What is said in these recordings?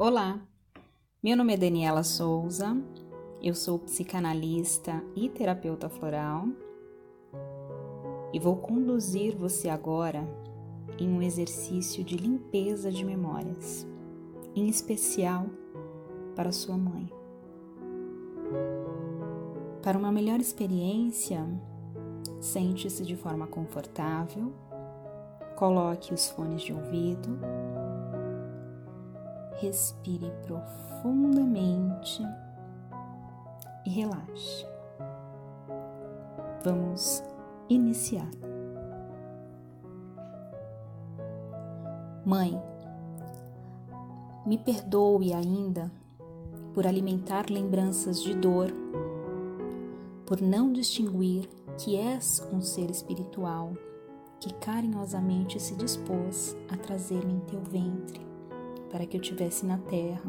Olá, meu nome é Daniela Souza, eu sou psicanalista e terapeuta floral e vou conduzir você agora em um exercício de limpeza de memórias, em especial para sua mãe. Para uma melhor experiência, sente-se de forma confortável, coloque os fones de ouvido respire profundamente e relaxe. Vamos iniciar. Mãe, me perdoe ainda por alimentar lembranças de dor, por não distinguir que és um ser espiritual que carinhosamente se dispôs a trazer-me em teu ventre para que eu tivesse na terra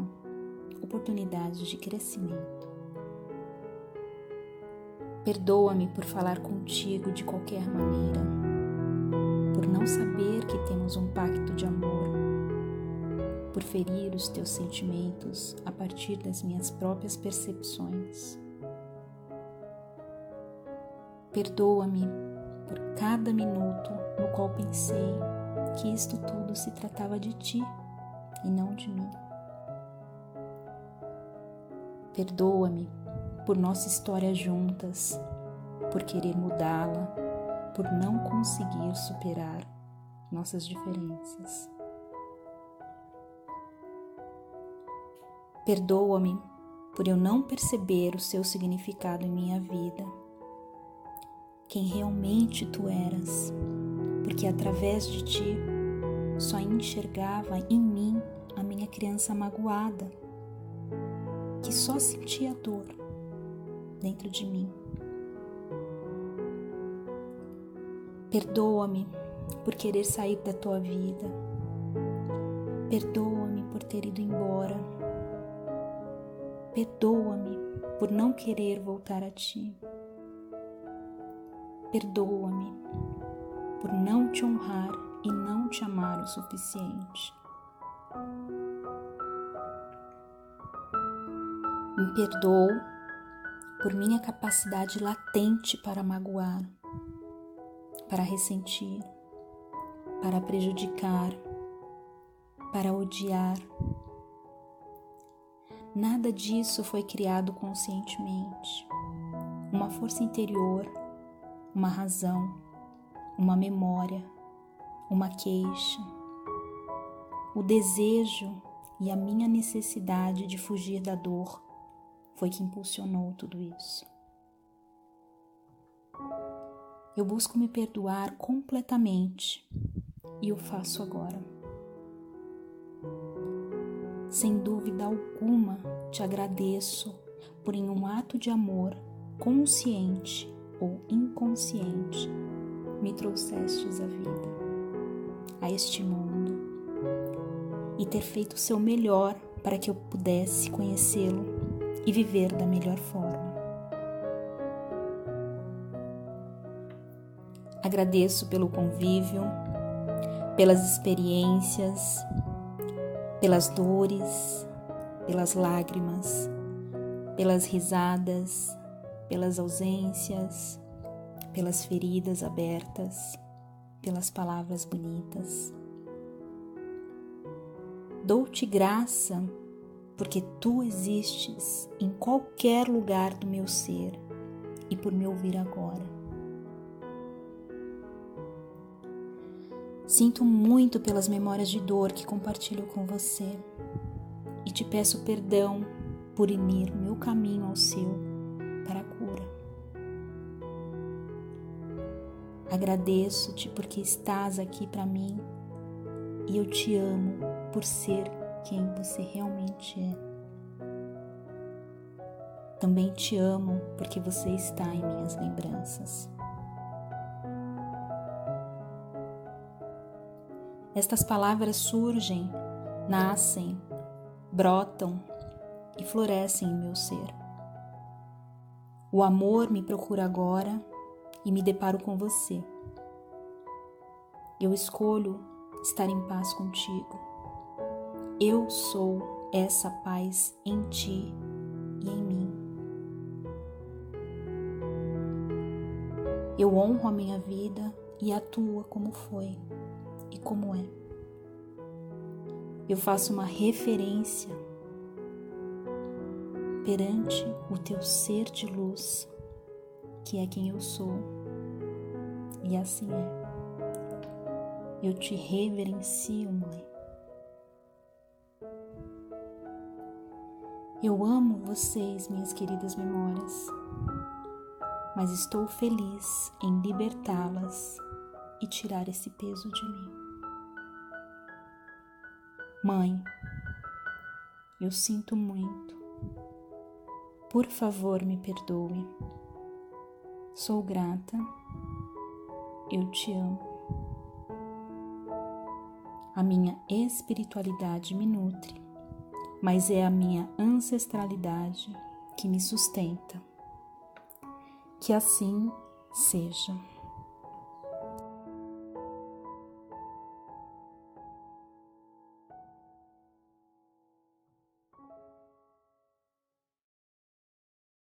oportunidades de crescimento. Perdoa-me por falar contigo de qualquer maneira, por não saber que temos um pacto de amor, por ferir os teus sentimentos a partir das minhas próprias percepções. Perdoa-me por cada minuto no qual pensei que isto tudo se tratava de ti e não de mim. Perdoa-me por nossa história juntas, por querer mudá-la, por não conseguir superar nossas diferenças. Perdoa-me por eu não perceber o seu significado em minha vida, quem realmente tu eras, porque através de ti só enxergava em mim a minha criança magoada, que só sentia dor dentro de mim. Perdoa-me por querer sair da tua vida. Perdoa-me por ter ido embora. Perdoa-me por não querer voltar a ti. Perdoa-me por não te honrar e não te amar o suficiente. Me perdoo por minha capacidade latente para magoar, para ressentir, para prejudicar, para odiar. Nada disso foi criado conscientemente. Uma força interior, uma razão, uma memória uma queixa, o desejo e a minha necessidade de fugir da dor foi que impulsionou tudo isso. Eu busco me perdoar completamente e o faço agora. Sem dúvida alguma, te agradeço por, em um ato de amor consciente ou inconsciente, me trouxestes a vida a este mundo e ter feito o seu melhor para que eu pudesse conhecê-lo e viver da melhor forma. Agradeço pelo convívio, pelas experiências, pelas dores, pelas lágrimas, pelas risadas, pelas ausências, pelas feridas abertas pelas palavras bonitas. Dou-te graça porque tu existes em qualquer lugar do meu ser e por me ouvir agora. Sinto muito pelas memórias de dor que compartilho com você e te peço perdão por unir meu caminho ao seu Agradeço-te porque estás aqui para mim e eu te amo por ser quem você realmente é. Também te amo porque você está em minhas lembranças. Estas palavras surgem, nascem, brotam e florescem em meu ser. O amor me procura agora e me deparo com você. Eu escolho estar em paz contigo. Eu sou essa paz em ti e em mim. Eu honro a minha vida e a tua como foi e como é. Eu faço uma referência perante o teu ser de luz, que é quem eu sou, e assim é. Eu te reverencio, Mãe. Eu amo vocês, minhas queridas memórias, mas estou feliz em libertá-las e tirar esse peso de mim. Mãe, eu sinto muito. Por favor, me perdoe. Sou grata. Eu te amo. A minha espiritualidade me nutre, mas é a minha ancestralidade que me sustenta. Que assim seja.